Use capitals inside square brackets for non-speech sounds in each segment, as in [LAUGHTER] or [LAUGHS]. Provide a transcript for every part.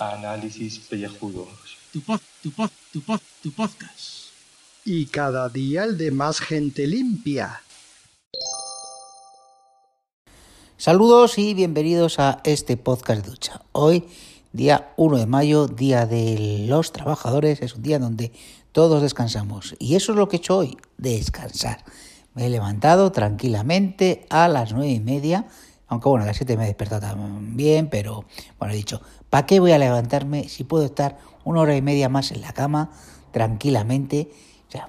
Análisis pellejudos. Tu pod, tu pod, tu pod, tu podcast. Y cada día el de más gente limpia. Saludos y bienvenidos a este podcast de ducha. Hoy, día 1 de mayo, día de los trabajadores, es un día donde todos descansamos. Y eso es lo que he hecho hoy, descansar. Me he levantado tranquilamente a las nueve y media, aunque bueno, a las 7 me he despertado también, pero bueno, he dicho, ¿para qué voy a levantarme si puedo estar una hora y media más en la cama tranquilamente? O sea,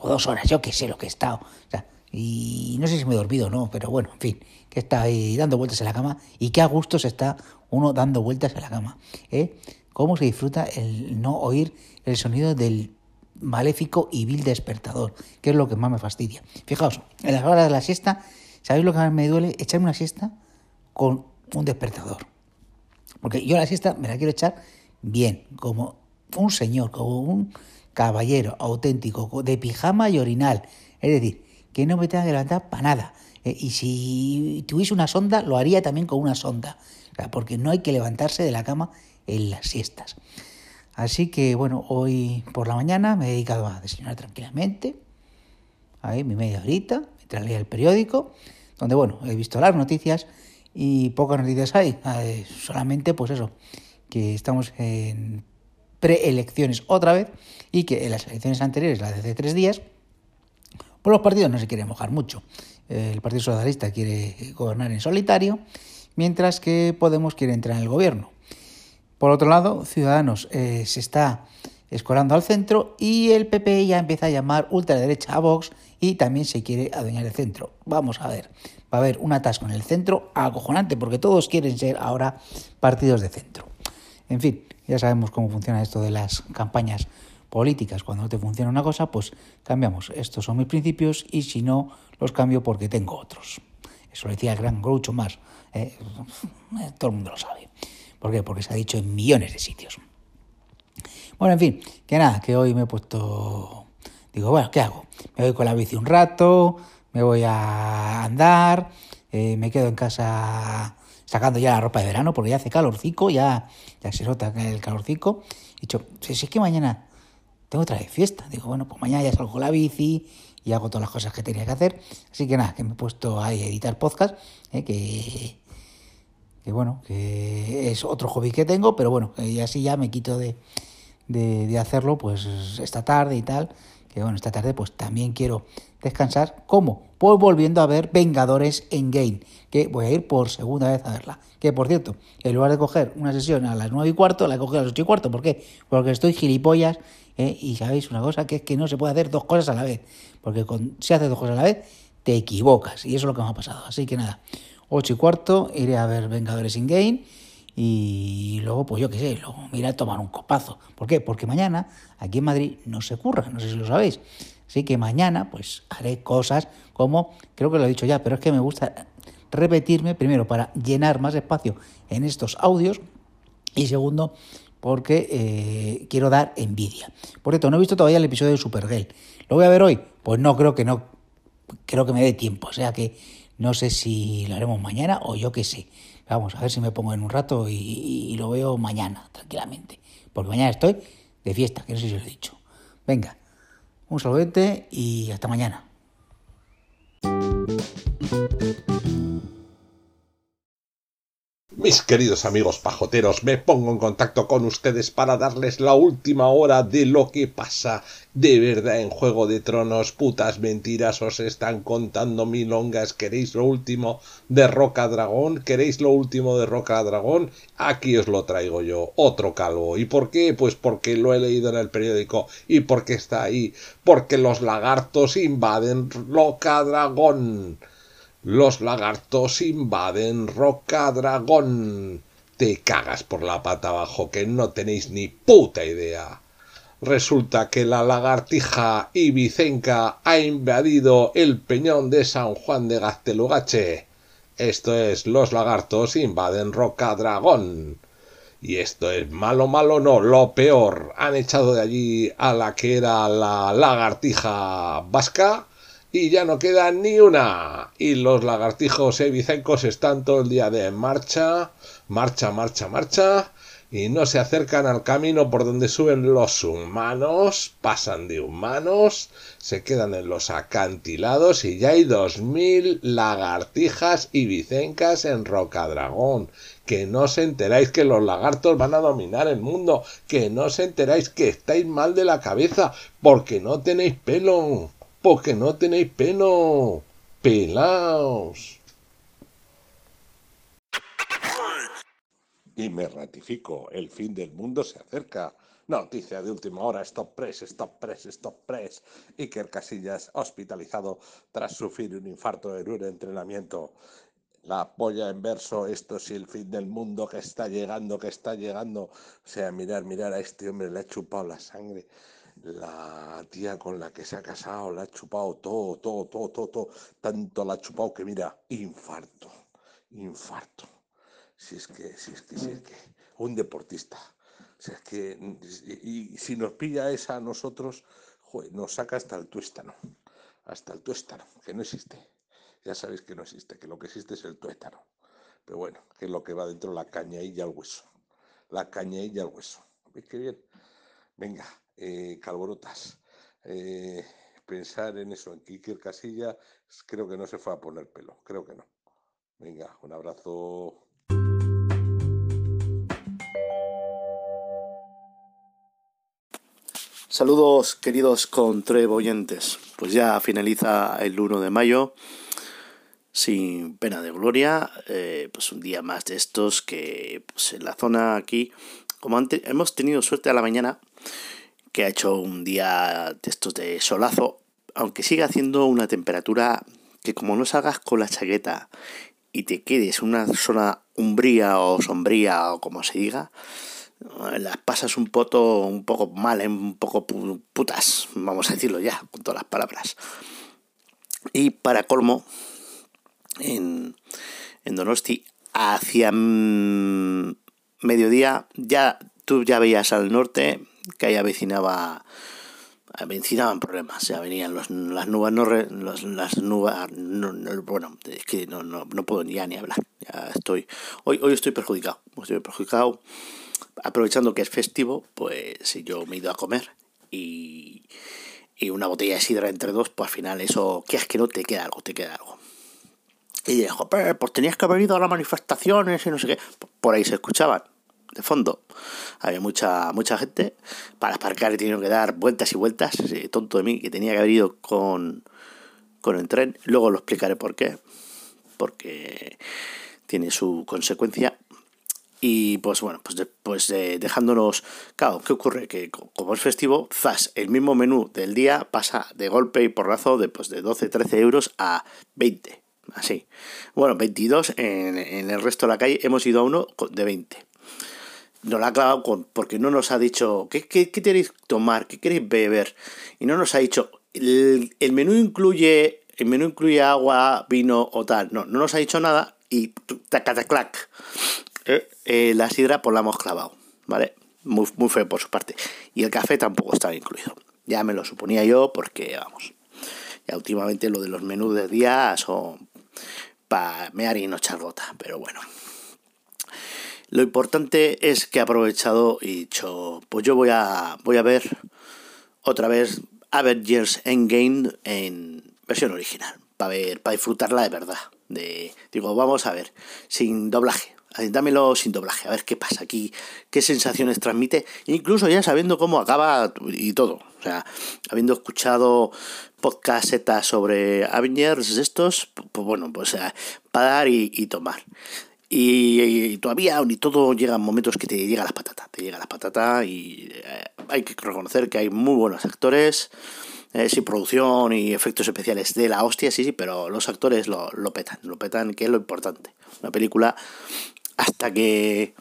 o dos horas, yo que sé lo que he estado. O sea, y no sé si me he dormido o no, pero bueno, en fin, que está ahí dando vueltas en la cama y qué a gusto se está uno dando vueltas en la cama. ¿eh? ¿Cómo se disfruta el no oír el sonido del maléfico y vil despertador, que es lo que más me fastidia. Fijaos, en las horas de la siesta, ¿sabéis lo que más me duele? Echarme una siesta con un despertador. Porque yo la siesta me la quiero echar bien, como un señor, como un caballero auténtico, de pijama y orinal. Es decir, que no me tenga que levantar para nada. Eh, y si tuviese una sonda, lo haría también con una sonda. porque no hay que levantarse de la cama en las siestas. Así que bueno, hoy por la mañana me he dedicado a desayunar tranquilamente, ahí mi media horita, mientras leía el periódico, donde bueno, he visto las noticias y pocas noticias hay, eh, solamente pues eso, que estamos en preelecciones otra vez y que en las elecciones anteriores, las de hace tres días, pues los partidos no se quieren mojar mucho. El Partido Socialista quiere gobernar en solitario, mientras que Podemos quiere entrar en el gobierno. Por otro lado, Ciudadanos eh, se está escolando al centro y el PP ya empieza a llamar ultraderecha a Vox y también se quiere adueñar el centro. Vamos a ver, va a haber un atasco en el centro acojonante porque todos quieren ser ahora partidos de centro. En fin, ya sabemos cómo funciona esto de las campañas políticas. Cuando no te funciona una cosa, pues cambiamos. Estos son mis principios y si no, los cambio porque tengo otros. Eso lo decía el gran Groucho más. ¿eh? [LAUGHS] todo el mundo lo sabe. ¿Por qué? Porque se ha dicho en millones de sitios. Bueno, en fin, que nada, que hoy me he puesto... Digo, bueno, ¿qué hago? Me voy con la bici un rato, me voy a andar, eh, me quedo en casa sacando ya la ropa de verano porque ya hace calorcico, ya, ya se nota el calorcico. He dicho, si es que mañana tengo otra vez fiesta. Digo, bueno, pues mañana ya salgo con la bici y hago todas las cosas que tenía que hacer. Así que nada, que me he puesto ahí a editar podcast, eh, que que bueno, que es otro hobby que tengo, pero bueno, y así ya me quito de, de, hacerlo pues esta tarde y tal, que bueno, esta tarde pues también quiero descansar. ¿Cómo? Pues volviendo a ver Vengadores en Game, que voy a ir por segunda vez a verla. Que por cierto, en lugar de coger una sesión a las nueve y cuarto, la he cogido a las ocho y cuarto. ¿Por qué? Porque estoy gilipollas ¿eh? y sabéis una cosa, que es que no se puede hacer dos cosas a la vez. Porque con, si haces dos cosas a la vez, te equivocas. Y eso es lo que me ha pasado. Así que nada, 8 y cuarto iré a ver Vengadores in Game y luego, pues yo qué sé, luego me a tomar un copazo. ¿Por qué? Porque mañana aquí en Madrid no se curra, no sé si lo sabéis. Así que mañana pues haré cosas como, creo que lo he dicho ya, pero es que me gusta repetirme primero para llenar más espacio en estos audios y segundo porque eh, quiero dar envidia. Por cierto, no he visto todavía el episodio de Supergirl. ¿Lo voy a ver hoy? Pues no, creo que no, creo que me dé tiempo. O sea que no sé si lo haremos mañana o yo qué sé. Vamos a ver si me pongo en un rato y, lo veo mañana, tranquilamente. Porque mañana estoy de fiesta, que no sé si lo he dicho. Venga, un saludete y hasta mañana. Mis queridos amigos pajoteros, me pongo en contacto con ustedes para darles la última hora de lo que pasa de verdad en Juego de Tronos. Putas mentiras, os están contando milongas. ¿Queréis lo último de Roca Dragón? ¿Queréis lo último de Roca Dragón? Aquí os lo traigo yo, otro calvo. ¿Y por qué? Pues porque lo he leído en el periódico y porque está ahí. Porque los lagartos invaden Roca Dragón. Los lagartos invaden Roca Dragón. Te cagas por la pata abajo que no tenéis ni puta idea. Resulta que la lagartija ibicenca ha invadido el peñón de San Juan de Gaztelugache. Esto es, los lagartos invaden Roca Dragón. Y esto es malo, malo, no, lo peor. Han echado de allí a la que era la lagartija vasca y ya no queda ni una. Y los lagartijos evicencos están todo el día de marcha, marcha, marcha, marcha, y no se acercan al camino por donde suben los humanos, pasan de humanos, se quedan en los acantilados y ya hay dos mil lagartijas y vicencas en Rocadragón. Que no os enteráis que los lagartos van a dominar el mundo, que no os enteráis que estáis mal de la cabeza, porque no tenéis pelo, porque no tenéis pelo. Pelaos. Y me ratifico, el fin del mundo se acerca. Noticia de última hora, stop press, stop press, stop press. Iker Casillas hospitalizado tras sufrir un infarto en un entrenamiento. La polla en verso, esto es el fin del mundo que está llegando, que está llegando. O sea, mirar, mirar a este hombre, le ha chupado la sangre. La tía con la que se ha casado, le ha chupado todo, todo, todo, todo, todo. Tanto la ha chupado que mira, infarto, infarto si es que, si es que, si es que, un deportista. si es que, y, si nos pilla esa a nosotros, nos saca hasta el tuéstano, hasta el tuéstano, que no existe. Ya sabéis que no existe, que lo que existe es el tuétano. Pero bueno, que es lo que va dentro la caña y al hueso. La caña y al hueso. ¿Veis qué bien? Venga, eh, calborotas. Eh, pensar en eso, en Kiker Casilla, creo que no se fue a poner pelo, creo que no. Venga, un abrazo. Saludos queridos contribuyentes. Pues ya finaliza el 1 de mayo sin pena de gloria. Eh, pues un día más de estos que pues en la zona aquí, como antes, hemos tenido suerte a la mañana, que ha hecho un día de estos de solazo, aunque siga haciendo una temperatura que como no salgas con la chaqueta y te quedes en una zona umbría o sombría o como se diga, las pasas un poco, un poco mal, ¿eh? un poco putas, vamos a decirlo ya, con todas las palabras. Y para colmo, en, en Donosti, hacia mediodía, ya tú ya veías al norte que ahí avecinaba problemas, ya venían los, las nubes, no las nubes, bueno, es que no, no, no puedo ya ni hablar, ya estoy, hoy, hoy estoy perjudicado, estoy perjudicado, aprovechando que es festivo, pues yo me he ido a comer y, y una botella de sidra entre dos, pues al final eso, que es que no te queda algo, te queda algo. Y dijo, pues tenías que haber ido a las manifestaciones y no sé qué. Por ahí se escuchaban, de fondo. Había mucha mucha gente. Para aparcar he tenido que dar vueltas y vueltas. Tonto de mí, que tenía que haber ido con, con el tren. Luego lo explicaré por qué. Porque tiene su consecuencia. Y pues bueno, pues después de dejándonos. Claro, ¿qué ocurre? Que como es festivo, zas, el mismo menú del día pasa de golpe y porrazo de, pues, de 12, 13 euros a 20. Así. Bueno, 22 en, en el resto de la calle. Hemos ido a uno de 20. Nos la ha clavado con. Porque no nos ha dicho. ¿Qué, qué, qué queréis tomar? ¿Qué queréis beber? Y no nos ha dicho. El, menú incluye. El menú incluye agua, vino o tal. No, no nos ha dicho nada. Y tacataclac eh, la sidra pues la hemos clavado, ¿vale? Muy, muy feo por su parte. Y el café tampoco estaba incluido. Ya me lo suponía yo porque, vamos, ya últimamente lo de los menús de día son para mear y no pero bueno. Lo importante es que he aprovechado y dicho, pues yo voy a, voy a ver otra vez Avengers Endgame en versión original, para ver, para disfrutarla de verdad. De, digo, vamos a ver, sin doblaje, dámelo sin doblaje, a ver qué pasa aquí, qué sensaciones transmite, incluso ya sabiendo cómo acaba y todo. O sea, habiendo escuchado podcasts sobre Avengers estos, pues bueno, pues eh, para dar y, tomar. Y, todavía ni todo llega en momentos que te llega la patata, te llega la patata y eh, hay que reconocer que hay muy buenos actores. Eh, producción y efectos especiales de la hostia, sí, sí, pero los actores lo, lo petan, lo petan, que es lo importante. Una película hasta que...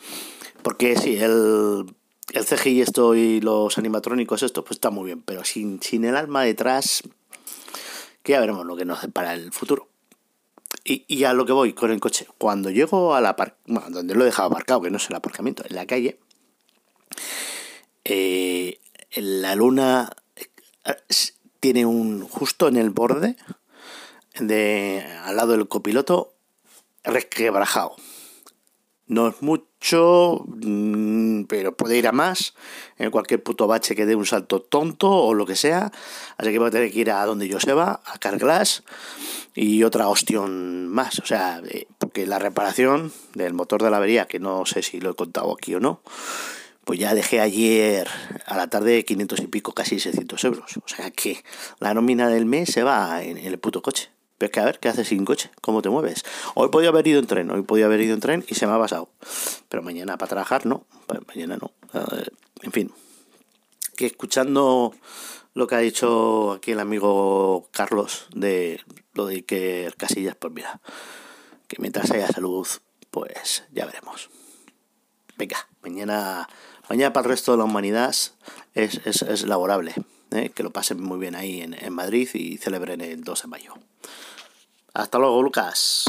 Porque sí, el, el CGI esto y los animatrónicos esto pues está muy bien, pero sin, sin el alma detrás, que ya veremos lo que nos para el futuro. Y, y, a lo que voy con el coche, cuando llego a la par donde lo he dejado aparcado, que no es el aparcamiento, en la calle, eh, la luna eh, tiene un justo en el borde, de al lado del copiloto resquebrajado. No es mucho, pero puede ir a más. En cualquier puto bache que dé un salto tonto o lo que sea. Así que voy a tener que ir a donde yo se va, a Carglass y otra ostión más. O sea, eh, porque la reparación del motor de la avería, que no sé si lo he contado aquí o no, pues ya dejé ayer a la tarde 500 y pico, casi 600 euros. O sea que la nómina del mes se va en el puto coche. Pero es que a ver, ¿qué haces sin coche? ¿Cómo te mueves? Hoy podía haber ido en tren, hoy podía haber ido en tren y se me ha pasado. Pero mañana para trabajar no, pues mañana no. En fin, que escuchando lo que ha dicho aquí el amigo Carlos de lo de Iker Casillas, pues mira, que mientras haya salud, pues ya veremos. Venga, mañana, mañana para el resto de la humanidad es, es, es laborable. ¿eh? Que lo pasen muy bien ahí en, en Madrid y celebren el 2 de mayo. Hasta luego, Lucas.